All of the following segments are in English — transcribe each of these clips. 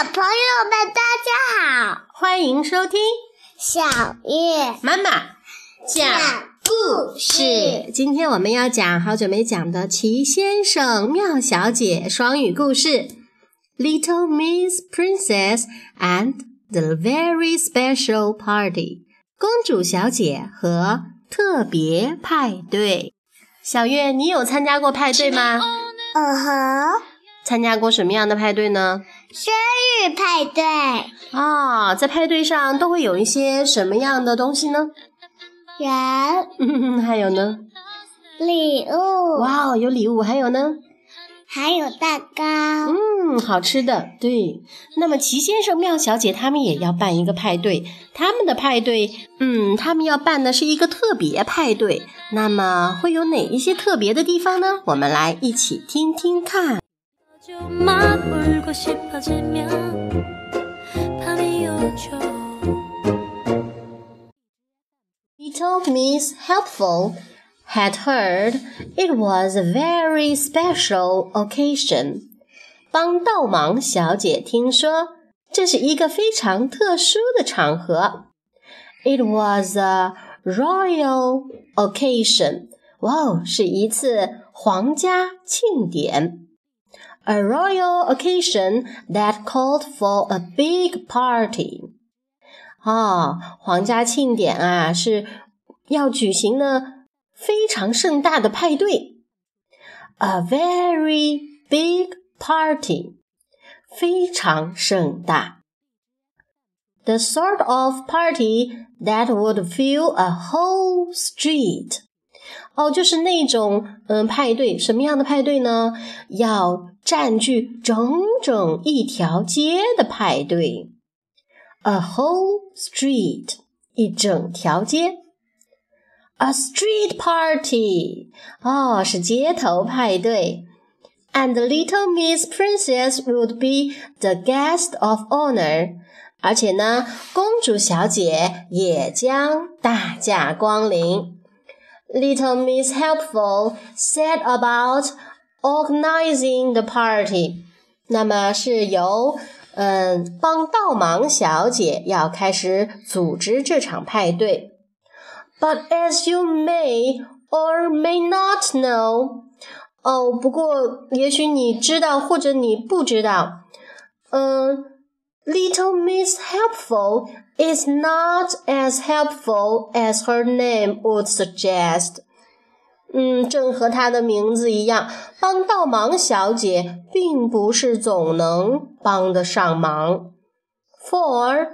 小朋友们，大家好，欢迎收听小月妈妈讲故事。今天我们要讲好久没讲的《奇先生妙小姐》双语故事，《Little Miss Princess and the Very Special Party》公主小姐和特别派对。小月，你有参加过派对吗？嗯哼，参加过什么样的派对呢？生日派对，啊，在派对上都会有一些什么样的东西呢？人 还有呢？礼物，哇哦，有礼物，还有呢？还有蛋糕。嗯，好吃的。对，那么齐先生、妙小姐他们也要办一个派对，他们的派对，嗯，他们要办的是一个特别派对。那么会有哪一些特别的地方呢？我们来一起听听看。막 울고 싶어지면 밤이 오죠 Little Miss Helpful had heard it was a very special occasion. 帮倒忙小姐听说这是一个非常特殊的场合。It was a royal occasion. 哇哦，是一次皇家庆典。 A royal occasion that called for a big party. 啊，皇家庆典啊，是要举行呢非常盛大的派对，a very big party，非常盛大。The sort of party that would fill a whole street。哦，就是那种嗯派对，什么样的派对呢？要 占据整整一条街的派对。A whole street，一整条街。A street party，哦，是街头派对。And little Miss Princess would be the guest of honor，而且呢，公主小姐也将大驾光临。Little Miss Helpful set about organizing the party，那么是由嗯，帮倒忙小姐要开始组织这场派对。But as you may or may not know，哦，不过也许你知道或者你不知道，嗯，Little Miss Helpful is not as helpful as her name would suggest。 嗯，正和她的名字一样，帮倒忙小姐并不是总能帮得上忙。For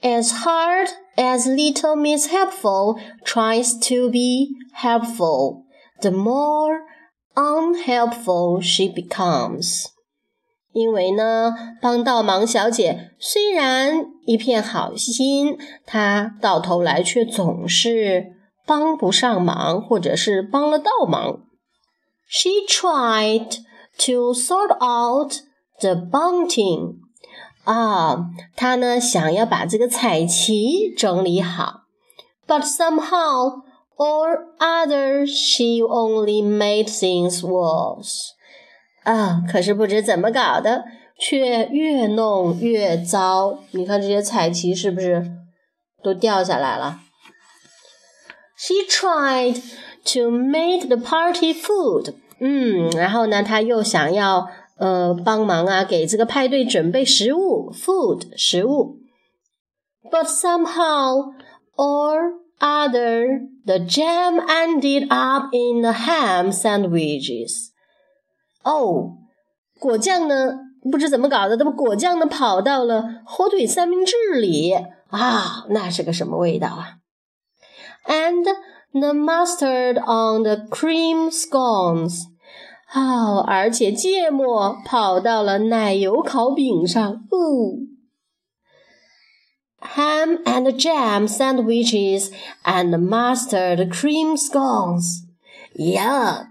as hard as little Miss Helpful tries to be helpful, the more unhelpful she becomes. 因为呢，帮倒忙小姐虽然一片好心，她到头来却总是。帮不上忙，或者是帮了倒忙。She tried to sort out the bunting。啊，她呢想要把这个彩旗整理好，but somehow or other she only made things worse。啊，可是不知怎么搞的，却越弄越糟。你看这些彩旗是不是都掉下来了 ？She tried to make the party food。嗯，然后呢，她又想要呃帮忙啊，给这个派对准备食物，food 食物。But somehow or other, the jam ended up in the ham sandwiches. 哦，果酱呢，不知怎么搞的，这么果酱呢跑到了火腿三明治里啊，那是个什么味道啊 ？and the mustard on the cream scones。哦，而且芥末跑到了奶油烤饼上。哦，ham and jam sandwiches and mustard cream scones。Yuck！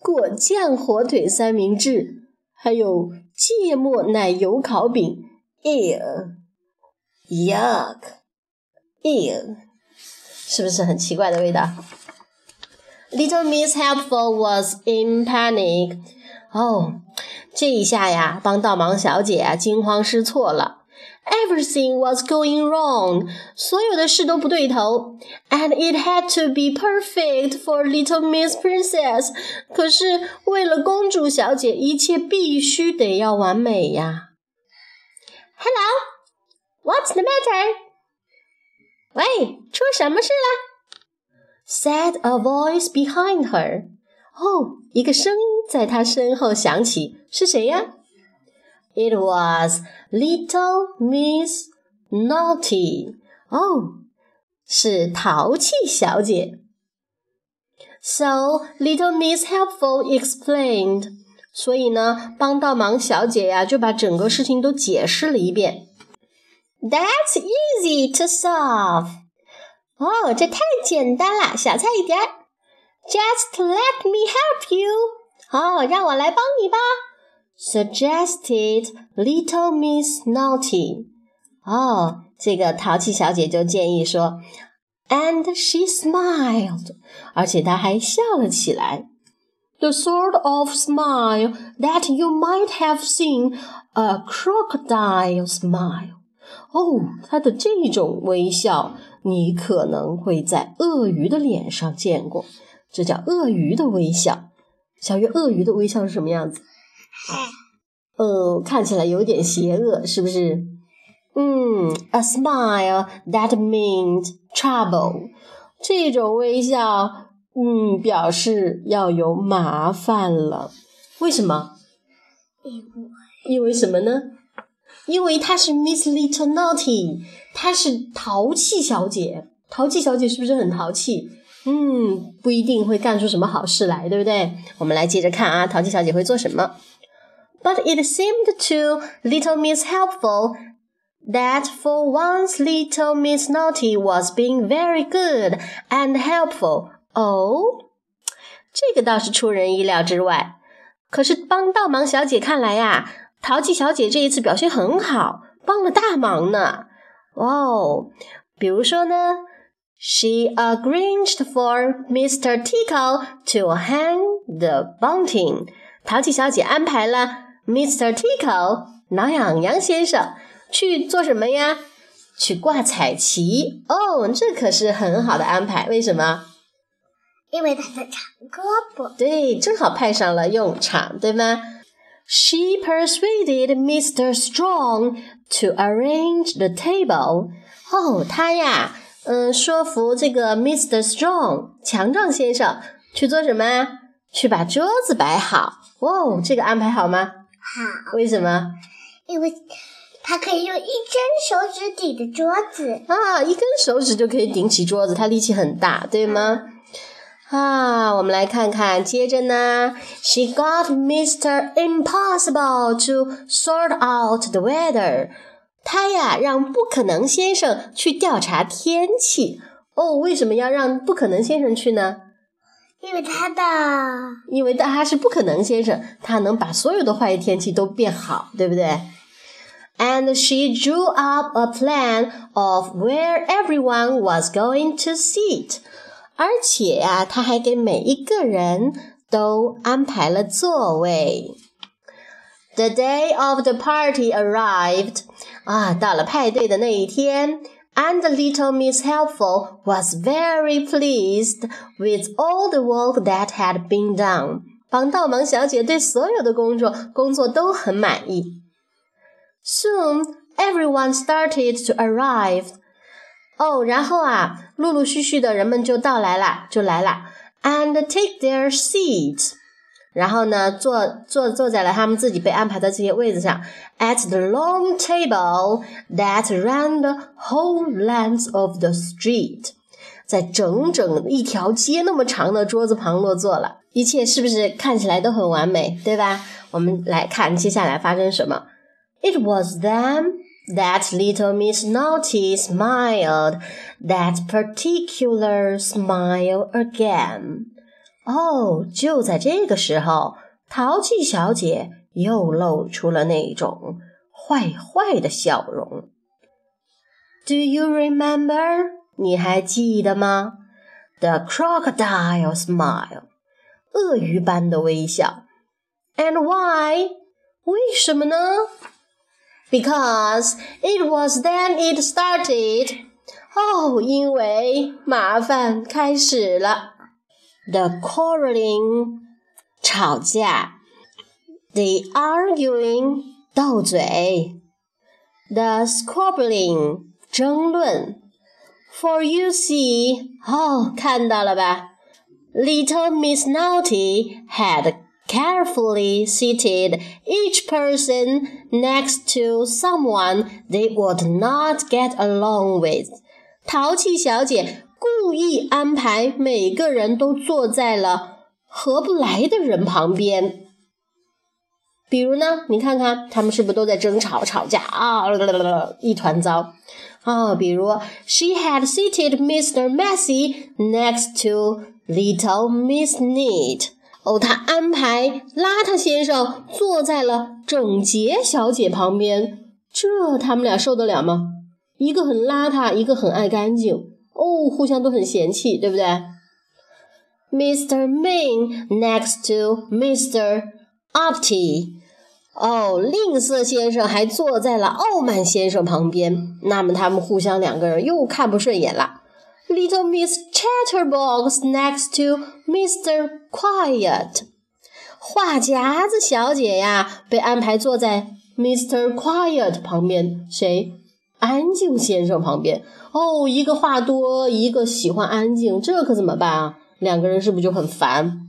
果酱火腿三明治，还有芥末奶油烤饼。Ew！Yuck！Ew！ 是不是很奇怪的味道？Little Miss Helpful was in panic. 哦，这一下呀，帮倒忙小姐啊惊慌失措了。Everything was going wrong，所有的事都不对头。And it had to be perfect for little Miss Princess。可是为了公主小姐，一切必须得要完美呀。Hello，what's the matter？喂，出什么事了？said a voice behind her。哦，一个声音在她身后响起，是谁呀？It was little Miss Naughty. 哦，是淘气小姐。So little Miss Helpful explained. 所以呢，帮倒忙小姐呀就把整个事情都解释了一遍。That's easy to solve. 哦，这太简单了，小菜一碟。Just let me help you. 好，让我来帮你吧。suggested little Miss Naughty。哦，这个淘气小姐就建议说，and she smiled，而且她还笑了起来。The sort of smile that you might have seen a crocodile smile。 哦，他的这种微笑，你可能会在鳄鱼的脸上见过。这叫鳄鱼的微笑。小鱼，鳄鱼的微笑是什么样子？呃，看起来有点邪恶，是不是？嗯，a smile that means trouble，这种微笑，嗯，表示要有麻烦了。为什么？因为因为什么呢？因为她是 Miss Little Naughty，她是淘气小姐。淘气小姐是不是很淘气？嗯，不一定会干出什么好事来，对不对？我们来接着看啊，淘气小姐会做什么？But it seemed to little Miss Helpful that for once little Miss Naughty was being very good and helpful. Oh，这个倒是出人意料之外。可是帮倒忙小姐看来呀，淘气小姐这一次表现很好，帮了大忙呢。哇哦，比如说呢，She arranged for Mr. Tickle to hang the bunting。淘气小姐安排了 Mr. Tickle 挠痒痒先生去做什么呀？去挂彩旗哦，这可是很好的安排。为什么？因为他的长胳膊。对，正好派上了用场，对吗？She persuaded Mr. Strong to arrange the table。哦，他呀，嗯，说服这个 Mr. Strong 强壮先生去做什么？去把桌子摆好。哦，这个安排好吗？好，为什么？因为他可以用一根手指顶着桌子。啊，一根手指就可以顶起桌子，它力气很大，对吗？啊，我们来看看，接着呢，She got Mr. Impossible to sort out the weather。她呀，让不可能先生去调查天气。哦，为什么要让不可能先生去呢？因为他的，因为他是不可能先生，他能把所有的坏天气都变好，对不对？And she drew up a plan of where everyone was going to sit， 而且呀，她还给每一个人都安排了座位。The day of the party arrived，啊，到了派对的那一天。and little Miss Helpful was very pleased with all the work that had been done. 帮倒忙小姐对所有的工作工作都很满意。Soon everyone started to arrive. 哦，然后啊，陆陆续续的人们就到来了，就来了，and take their seats. 然后呢，坐坐坐在了他们自己被安排的这些位置上，at the long table that ran the whole length of the street，在整整一条街那么长的桌子旁落座了。一切是不是看起来都很完美，对吧？我们来看接下来发生什么。It was them that little Miss Naughty smiled that particular smile again. 哦，就在这个时候，淘气小姐又露出了那种坏坏的笑容。Do you remember？你还记得吗？The crocodile smile，鳄鱼般的微笑。 And why？为什么呢 ？Because it was then it started. 哦，因为麻烦开始了。The quarreling，吵架。The arguing，斗嘴。The squabbling，争论。For you see，哦，看到了吧？Little Miss Naughty had carefully seated each person next to someone they would not get along with. 淘气小姐故意安排每个人都坐在了合不来的人旁边。比如呢，你看看他们是不是都在争吵、吵架啊？一团糟啊！比如，She had seated Mr. Messy next to little Miss Neat。 哦，他安排邋遢先生坐在了整洁小姐旁边，这他们俩受得了吗？一个很邋遢，一个很爱干净，哦，互相都很嫌弃，对不对？Mr. Main next to Mr. Opti，哦，吝啬先生还坐在了傲慢先生旁边，那么他们互相两个人又看不顺眼了。Little Miss Chatterbox next to Mr. Quiet，话夹子小姐呀，被安排坐在 Mr. Quiet 旁边。谁？安静先生旁边。哦，一个话多，一个喜欢安静，这可怎么办啊？两个人是不是就很烦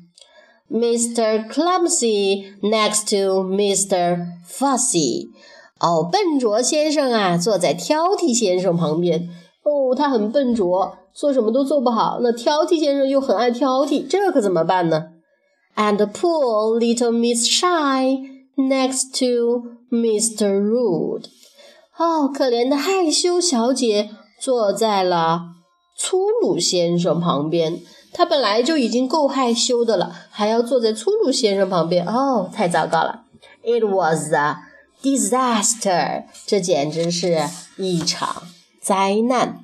？Mr. Clumsy next to Mr. Fussy，哦，笨拙先生啊，坐在挑剔先生旁边。哦，他很笨拙。做什么都做不好，那挑剔先生又很爱挑剔，这可怎么办呢？And poor little Miss Shy next to Mr. Rude，哦，可怜的害羞小姐坐在了粗鲁先生旁边。她本来就已经够害羞的了，还要坐在粗鲁先生旁边，哦，太糟糕了。It was a disaster，这简直是一场灾难。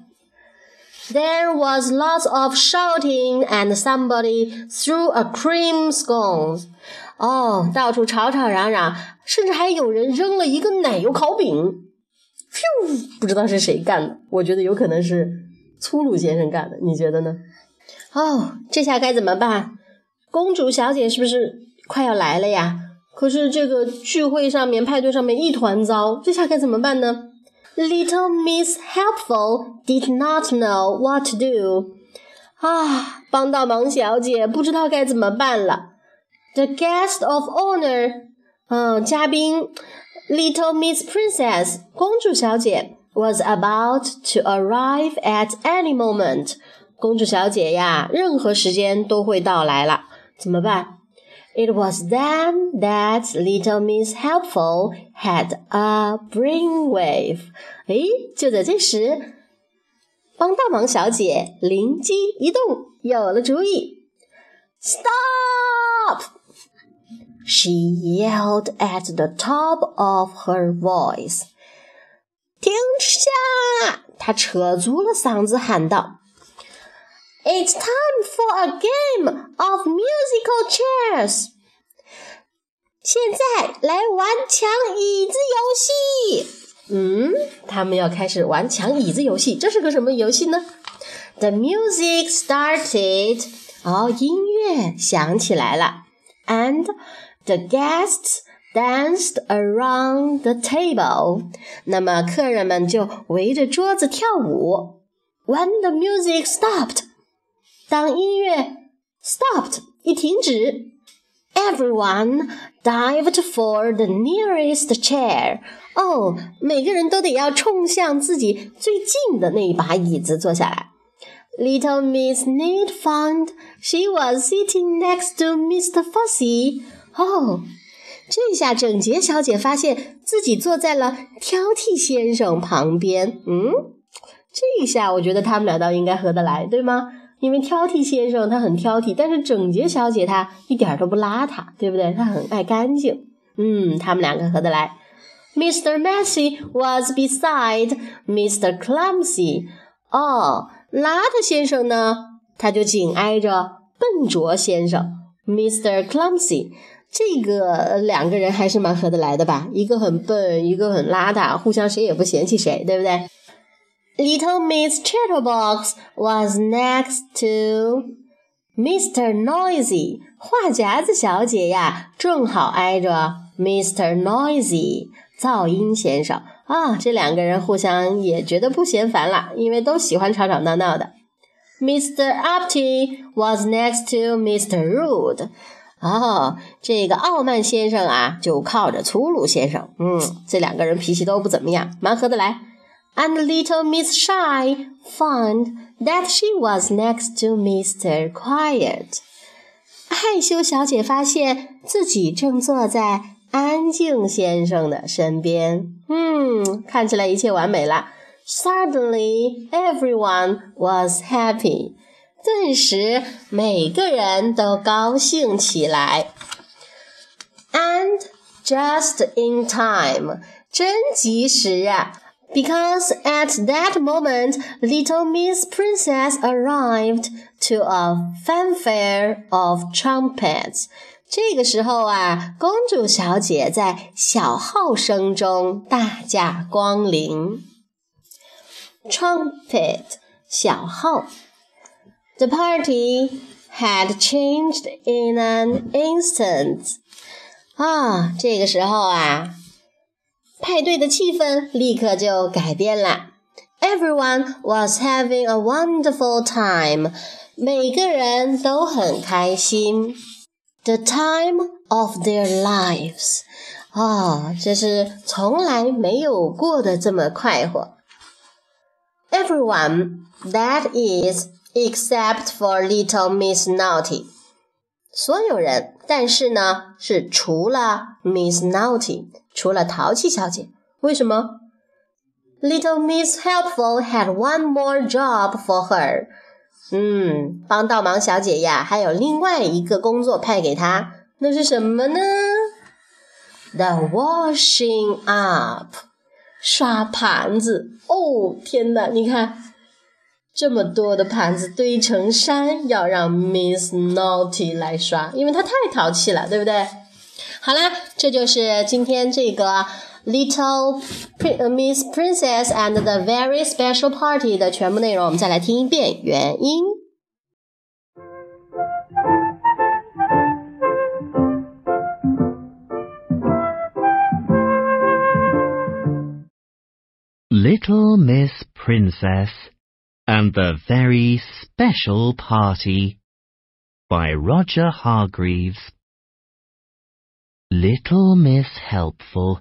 There was lots of shouting, and somebody threw a cream scone. 哦，到处吵吵嚷嚷，甚至还有人扔了一个奶油烤饼。噗，不知道是谁干的，我觉得有可能是粗鲁先生干的，你觉得呢？哦，这下该怎么办？公主小姐是不是快要来了呀？可是这个聚会上面、派对上面一团糟，这下该怎么办呢 ？Little Miss Helpful did not know what to do. 啊，帮倒忙小姐不知道该怎么办了。The guest of honor，嗯，嘉宾，Little Miss Princess，公主小姐，was about to arrive at any moment。公主小姐呀，任何时间都会到来了，怎么办？It was then that little Miss Helpful had a brainwave。哎，就在这时，帮倒忙小姐灵机一动，有了主意。Stop! She yelled at the top of her voice. 停下！她扯足了嗓子喊道。It's time for a game of musical chairs. 现在来玩抢椅子游戏。嗯，他们要开始玩抢椅子游戏。这是个什么游戏呢？The music started. 哦，音乐响起来了。And the guests danced around the table. 那么客人们就围着桌子跳舞。When the music stopped. 当音乐 stopped 一停止，everyone dived for the nearest chair。哦，每个人都得要冲向自己最近的那一把椅子坐下来。Little Miss Neat found she was sitting next to Mr. Fussy。哦，这下整洁小姐发现自己坐在了挑剔先生旁边。嗯，这一下我觉得他们俩倒应该合得来，对吗？因为挑剔先生他很挑剔，但是整洁小姐她一点都不邋遢，对不对？她很爱干净。嗯，他们两个合得来。Mr. Messy was beside Mr. Clumsy。哦，邋遢先生呢，他就紧挨着笨拙先生 Mr. Clumsy。这个两个人还是蛮合得来的吧？一个很笨，一个很邋遢，互相谁也不嫌弃谁，对不对？Little Miss Chatterbox was next to Mr. Noisy。话匣子小姐呀，正好挨着 Mr. Noisy 噪音先生啊。这两个人互相也觉得不嫌烦了，因为都喜欢吵吵闹闹的。Mr. Upty was next to Mr. Rude。哦，这个傲慢先生啊，就靠着粗鲁先生。嗯，这两个人脾气都不怎么样，蛮合得来。And little Miss Shy found that she was next to Mr. Quiet。害羞小姐发现自己正坐在安静先生的身边。嗯，看起来一切完美了。Suddenly, everyone was happy. 顿时，每个人都高兴起来。And just in time，真及时啊 ！Because at that moment, little Miss Princess arrived to a fanfare of trumpets. 这个时候啊，公主小姐在小号声中大驾光临。Trumpet，小号。The party had changed in an instant. 啊，这个时候啊， 派对的气氛立刻就改变了。Everyone was having a wonderful time. 每个人都很开心。The time of their lives. 啊，这是从来没有过的这么快活。Everyone, that is except for little Miss Naughty，所有人，但是呢，是除了 Miss Naughty， 除了淘气小姐。为什么？Little Miss Helpful had one more job for her。嗯，帮倒忙小姐呀，还有另外一个工作派给她，那是什么呢？The washing up，刷盘子。哦，天哪，你看。这么多的盘子堆成山，要让 Miss Naughty 来刷，因为她太淘气了，对不对？好啦，这就是今天这个 Little Miss Princess and the Very Special Party 的全部内容。我们再来听一遍原音。Little Miss Princess and the Very Special Party by Roger Hargreaves. Little Miss Helpful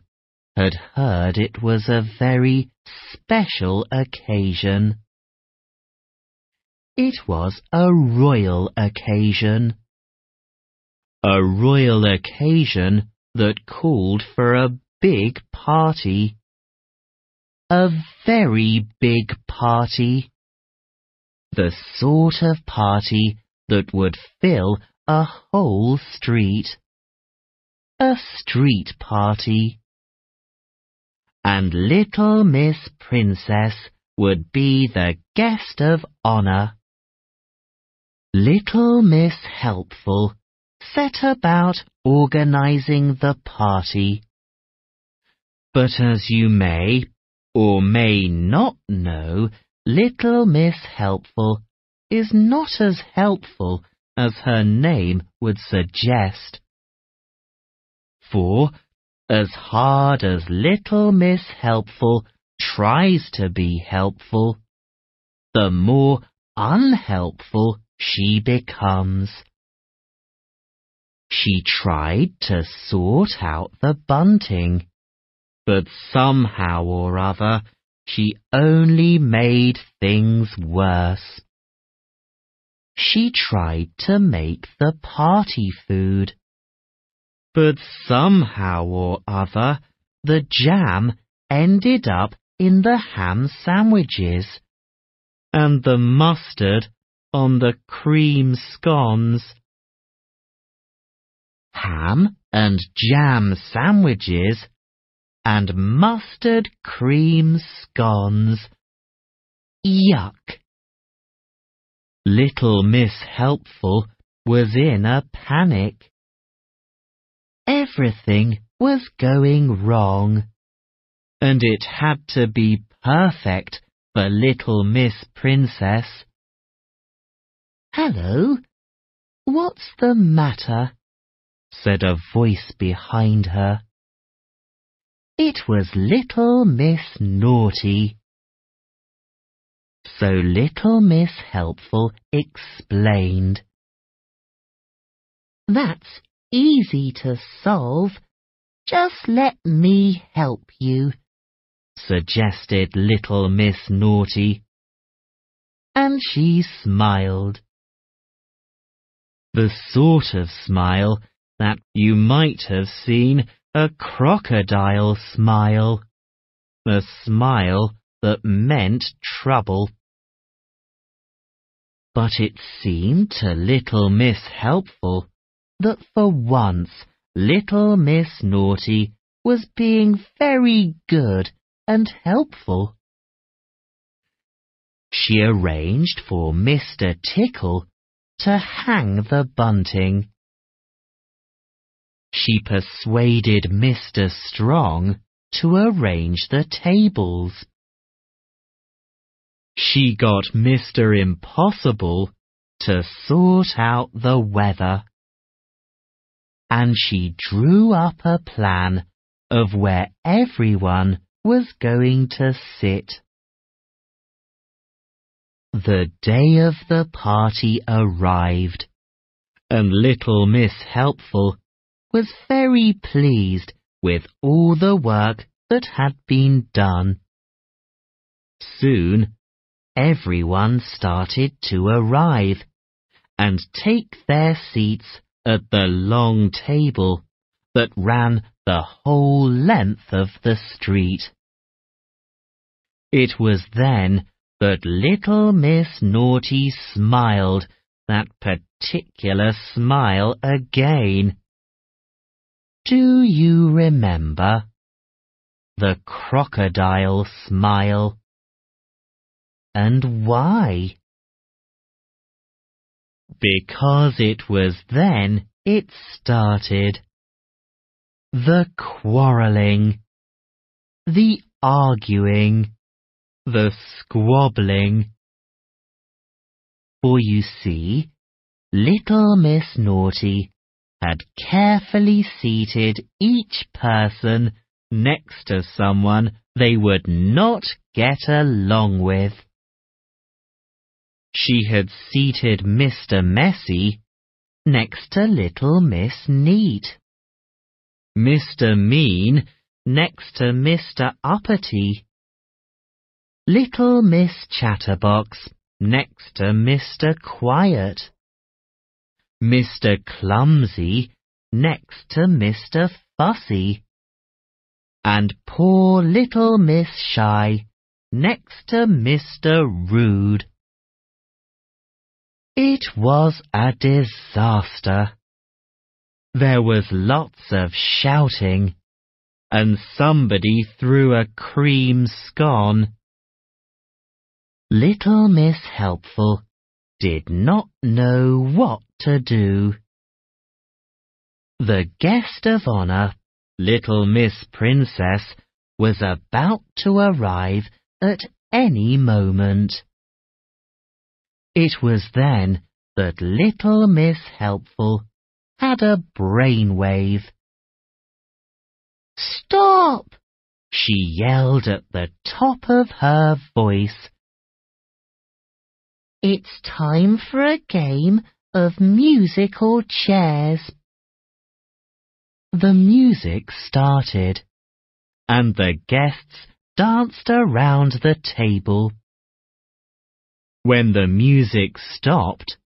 had heard it was a very special occasion. It was a royal occasion. A royal occasion that called for a big party. A very big party the sort of party that would fill a whole street. A street party. And little Miss Princess would be the guest of honour. Little Miss Helpful set about organising the party. But as you may or may not know, Little Miss Helpful is not as helpful as her name would suggest. For, as hard as Little Miss Helpful tries to be helpful, the more unhelpful she becomes. She tried to sort out the bunting, but somehow or other she only made things worse. She tried to make the party food. But somehow or other, the jam ended up in the ham sandwiches, and the mustard on the cream scones. Ham and jam sandwiches and mustard cream scones. Yuck! Little Miss Helpful was in a panic. Everything was going wrong. And it had to be perfect for little Miss Princess. Hello, what's the matter? said a voice behind her. It was little Miss Naughty. So little Miss Helpful explained. That's easy to solve. Just let me help you, suggested little Miss Naughty. And she smiled. The sort of smile that you might have seen a crocodile smile. A smile that meant trouble. But it seemed to little Miss Helpful that for once little Miss Naughty was being very good and helpful. She arranged for Mr. Tickle to hang the bunting. She persuaded Mr. Strong to arrange the tables. She got Mr. Impossible to sort out the weather. And she drew up a plan of where everyone was going to sit. The day of the party arrived, and little Miss Helpful was very pleased with all the work that had been done. Soon, everyone started to arrive and take their seats at the long table that ran the whole length of the street. It was then that little Miss Naughty smiled that particular smile again. Do you remember? The crocodile smile. And why? Because it was then it started. The quarrelling. The arguing. The squabbling. For you see, little Miss Naughty had carefully seated each person next to someone they would not get along with. She had seated Mr. Messy next to little Miss Neat. Mr. Mean next to Mr. Uppity. Little Miss Chatterbox next to Mr. Quiet. Mr. Clumsy next to Mr. Fussy. And poor little Miss Shy next to Mr. Rude. It was a disaster. There was lots of shouting, and somebody threw a cream scone. Little Miss Helpful did not know what to do. The guest of honor, little Miss Princess, was about to arrive at any moment. It was then that little Miss Helpful had a brainwave. Stop! she yelled at the top of her voice. It's time for a game of musical chairs. The music started, and the guests danced around the table. When the music stopped,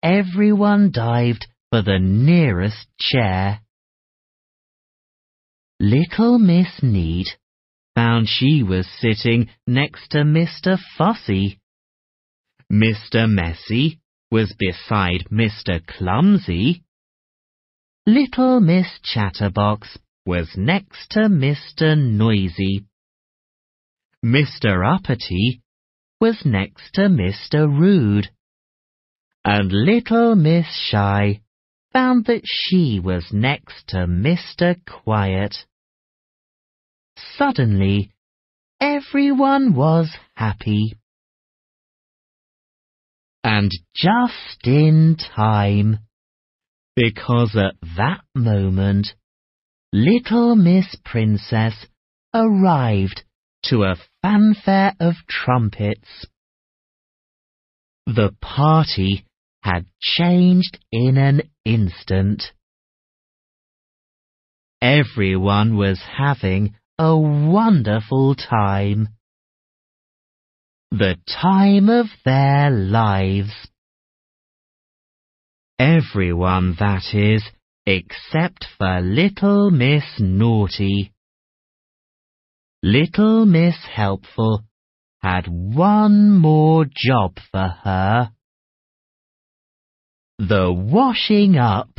everyone dived for the nearest chair. Little Miss Neat found she was sitting next to Mr. Fussy. Mr. Messy was beside Mr. Clumsy. Little Miss Chatterbox was next to Mr. Noisy. Mr. Uppity was next to Mr. Rude. And little Miss Shy found that she was next to Mr. Quiet. Suddenly, everyone was happy. And just in time, because at that moment, little Miss Princess arrived to a fanfare of trumpets. The party had changed in an instant. Everyone was having a wonderful time. The time of their lives. Everyone, that is, except for little Miss Naughty. Little Miss Helpful had one more job for her. The washing up.